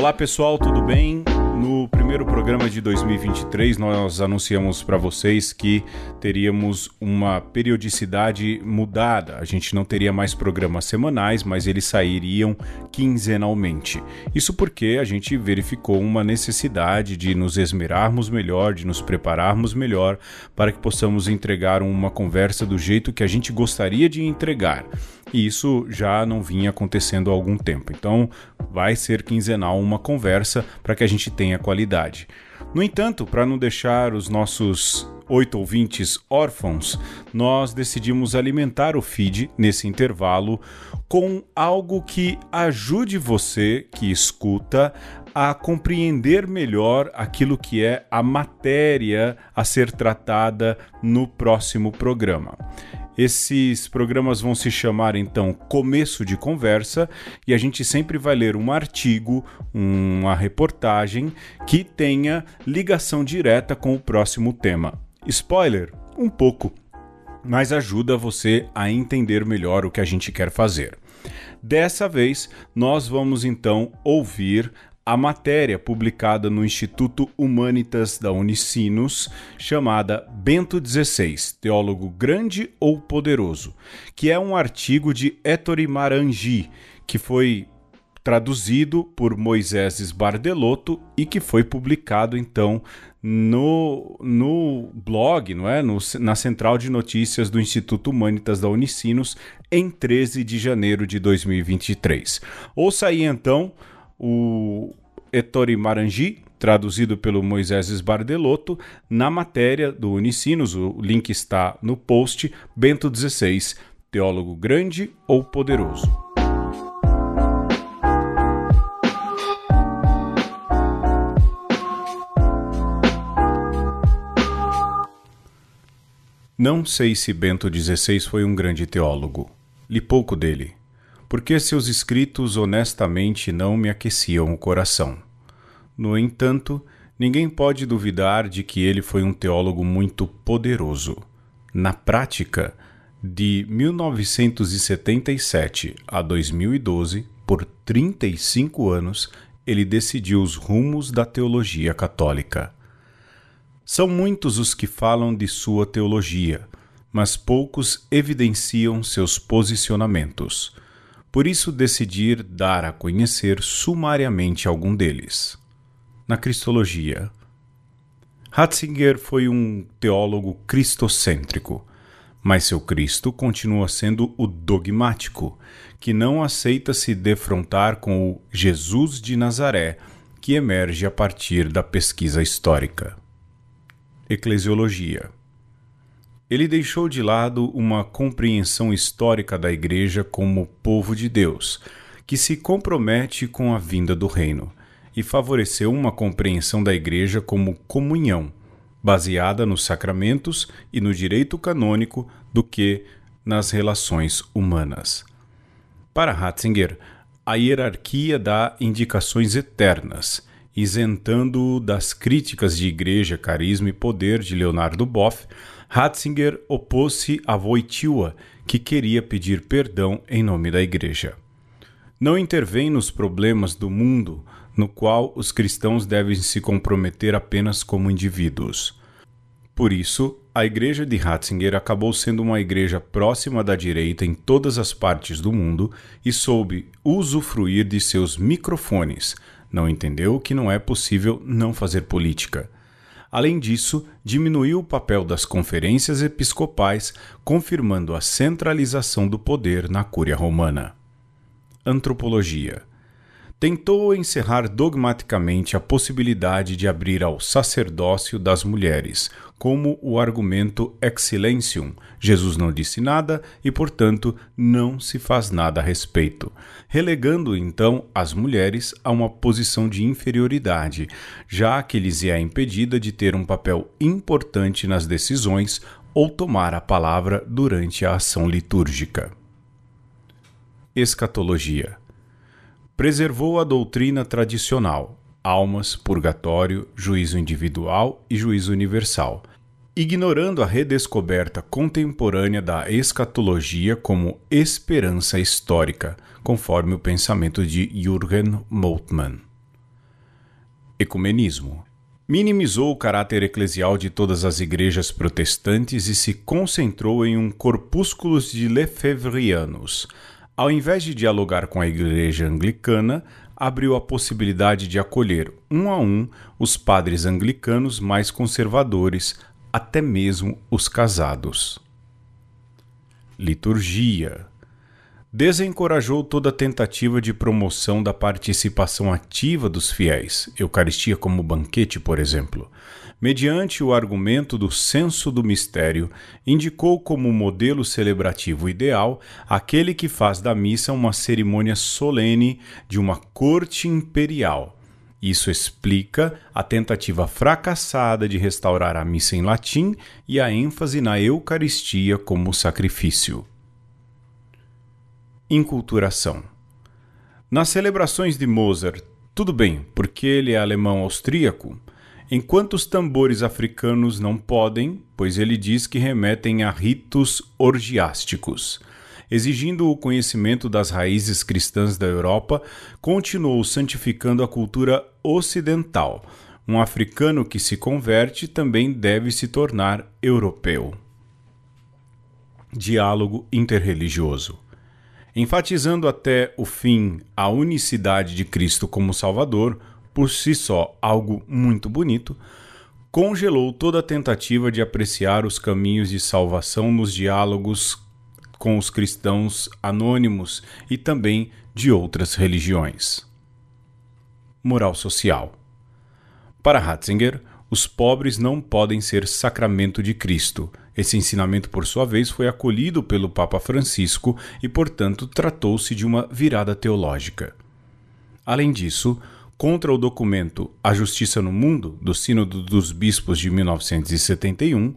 Olá pessoal, tudo bem? No primeiro programa de 2023, nós anunciamos para vocês que teríamos uma periodicidade mudada. A gente não teria mais programas semanais, mas eles sairiam quinzenalmente. Isso porque a gente verificou uma necessidade de nos esmerarmos melhor, de nos prepararmos melhor para que possamos entregar uma conversa do jeito que a gente gostaria de entregar e isso já não vinha acontecendo há algum tempo. Então, vai ser quinzenal uma conversa para que a gente tenha qualidade. No entanto, para não deixar os nossos oito ouvintes órfãos, nós decidimos alimentar o feed nesse intervalo com algo que ajude você que escuta a compreender melhor aquilo que é a matéria a ser tratada no próximo programa. Esses programas vão se chamar então Começo de Conversa e a gente sempre vai ler um artigo, uma reportagem que tenha ligação direta com o próximo tema. Spoiler? Um pouco, mas ajuda você a entender melhor o que a gente quer fazer. Dessa vez, nós vamos então ouvir a matéria publicada no Instituto Humanitas da Unicinos, chamada Bento XVI, Teólogo Grande ou Poderoso, que é um artigo de Ettore Marangi, que foi traduzido por Moisés Bardelotto e que foi publicado então no, no blog, não é? No, na central de notícias do Instituto Humanitas da Unicinos em 13 de janeiro de 2023. Ouça aí então o Ettore Marangi, traduzido pelo Moisés Bardelotto, na matéria do Unicinos, o link está no post, Bento XVI, teólogo grande ou poderoso. Não sei se Bento XVI foi um grande teólogo. Li pouco dele porque seus escritos honestamente não me aqueciam o coração. No entanto, ninguém pode duvidar de que ele foi um teólogo muito poderoso. Na prática, de 1977 a 2012, por 35 anos, ele decidiu os rumos da teologia católica. São muitos os que falam de sua teologia, mas poucos evidenciam seus posicionamentos por isso decidir dar a conhecer sumariamente algum deles. Na Cristologia, Ratzinger foi um teólogo cristocêntrico, mas seu Cristo continua sendo o dogmático, que não aceita se defrontar com o Jesus de Nazaré que emerge a partir da pesquisa histórica. Eclesiologia ele deixou de lado uma compreensão histórica da Igreja como povo de Deus, que se compromete com a vinda do reino, e favoreceu uma compreensão da Igreja como comunhão, baseada nos sacramentos e no direito canônico do que nas relações humanas. Para Ratzinger, a hierarquia dá indicações eternas, isentando das críticas de igreja, carisma e poder de Leonardo Boff, Ratzinger opôs-se a Wojtyła, que queria pedir perdão em nome da Igreja. Não intervém nos problemas do mundo, no qual os cristãos devem se comprometer apenas como indivíduos. Por isso, a igreja de Ratzinger acabou sendo uma igreja próxima da direita em todas as partes do mundo e soube usufruir de seus microfones. Não entendeu que não é possível não fazer política. Além disso, diminuiu o papel das conferências episcopais, confirmando a centralização do poder na Cúria Romana. Antropologia tentou encerrar dogmaticamente a possibilidade de abrir ao sacerdócio das mulheres, como o argumento ex silentium, Jesus não disse nada e, portanto, não se faz nada a respeito, relegando então as mulheres a uma posição de inferioridade, já que lhes é impedida de ter um papel importante nas decisões ou tomar a palavra durante a ação litúrgica. Escatologia preservou a doutrina tradicional, almas, purgatório, juízo individual e juízo universal, ignorando a redescoberta contemporânea da escatologia como esperança histórica, conforme o pensamento de Jürgen Moltmann. Ecumenismo. Minimizou o caráter eclesial de todas as igrejas protestantes e se concentrou em um corpúsculos de lefevrianos. Ao invés de dialogar com a igreja anglicana, abriu a possibilidade de acolher um a um os padres anglicanos mais conservadores, até mesmo os casados. Liturgia desencorajou toda tentativa de promoção da participação ativa dos fiéis, Eucaristia como banquete, por exemplo. Mediante o argumento do senso do mistério, indicou como modelo celebrativo ideal aquele que faz da missa uma cerimônia solene de uma corte imperial. Isso explica a tentativa fracassada de restaurar a missa em latim e a ênfase na Eucaristia como sacrifício. Inculturação. Nas celebrações de Mozart, tudo bem, porque ele é alemão austríaco, enquanto os tambores africanos não podem, pois ele diz que remetem a ritos orgiásticos. Exigindo o conhecimento das raízes cristãs da Europa, continuou santificando a cultura ocidental. Um africano que se converte também deve se tornar europeu. Diálogo interreligioso enfatizando até o fim a unicidade de Cristo como Salvador, por si só algo muito bonito, congelou toda tentativa de apreciar os caminhos de salvação nos diálogos com os cristãos anônimos e também de outras religiões. Moral social. Para Ratzinger, os pobres não podem ser sacramento de Cristo, esse ensinamento, por sua vez, foi acolhido pelo Papa Francisco e, portanto, tratou-se de uma virada teológica. Além disso, contra o documento A Justiça no Mundo, do Sínodo dos Bispos de 1971,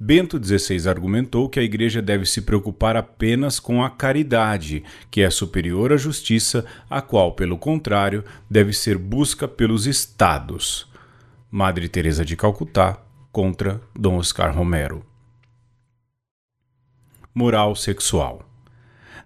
Bento XVI argumentou que a Igreja deve se preocupar apenas com a caridade, que é superior à justiça, a qual, pelo contrário, deve ser busca pelos Estados. Madre Teresa de Calcutá contra Dom Oscar Romero moral sexual.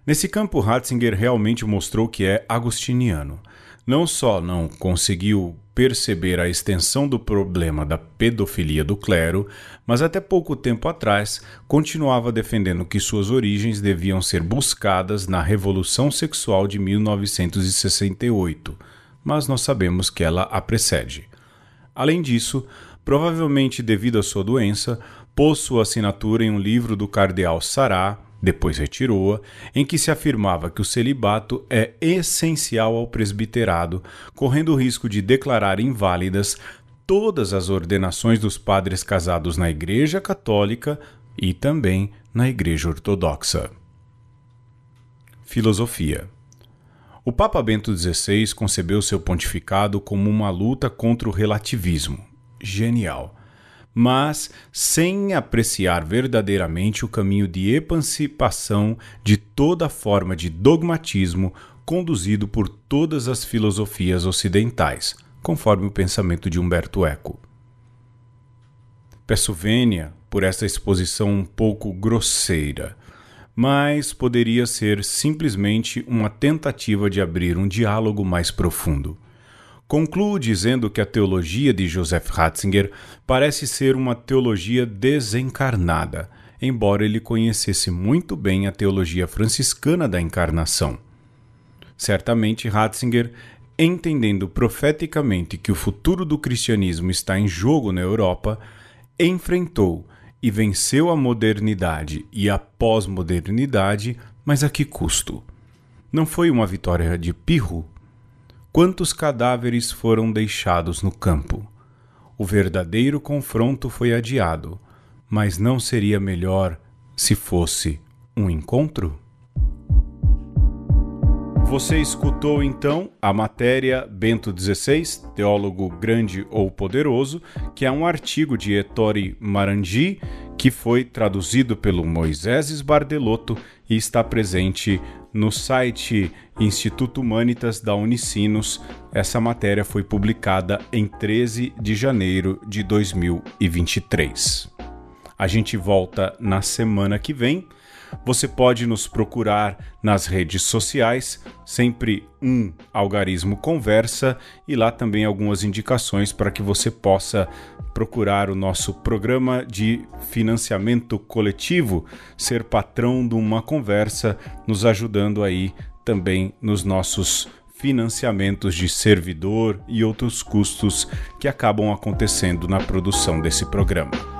Nesse campo, Ratzinger realmente mostrou que é agostiniano. Não só não conseguiu perceber a extensão do problema da pedofilia do clero, mas até pouco tempo atrás continuava defendendo que suas origens deviam ser buscadas na Revolução Sexual de 1968, mas nós sabemos que ela a precede. Além disso, provavelmente devido à sua doença, pôs sua assinatura em um livro do cardeal Sará, depois retirou-a, em que se afirmava que o celibato é essencial ao presbiterado, correndo o risco de declarar inválidas todas as ordenações dos padres casados na Igreja Católica e também na Igreja Ortodoxa. Filosofia O Papa Bento XVI concebeu seu pontificado como uma luta contra o relativismo. Genial mas sem apreciar verdadeiramente o caminho de emancipação de toda forma de dogmatismo conduzido por todas as filosofias ocidentais, conforme o pensamento de Humberto Eco. Peço vênia por esta exposição um pouco grosseira, mas poderia ser simplesmente uma tentativa de abrir um diálogo mais profundo. Concluo dizendo que a teologia de Joseph Ratzinger parece ser uma teologia desencarnada, embora ele conhecesse muito bem a teologia franciscana da encarnação. Certamente Ratzinger, entendendo profeticamente que o futuro do cristianismo está em jogo na Europa, enfrentou e venceu a modernidade e a pós-modernidade, mas a que custo? Não foi uma vitória de pirro, quantos cadáveres foram deixados no campo. O verdadeiro confronto foi adiado, mas não seria melhor se fosse um encontro? Você escutou então a matéria Bento XVI, Teólogo Grande ou Poderoso, que é um artigo de Ettore Maranghi, que foi traduzido pelo Moisés Bardelotto e está presente no site Instituto Humanitas da Unicinos. Essa matéria foi publicada em 13 de janeiro de 2023. A gente volta na semana que vem você pode nos procurar nas redes sociais, sempre um Algarismo Conversa, e lá também algumas indicações para que você possa procurar o nosso programa de financiamento coletivo, ser patrão de uma conversa, nos ajudando aí também nos nossos financiamentos de servidor e outros custos que acabam acontecendo na produção desse programa.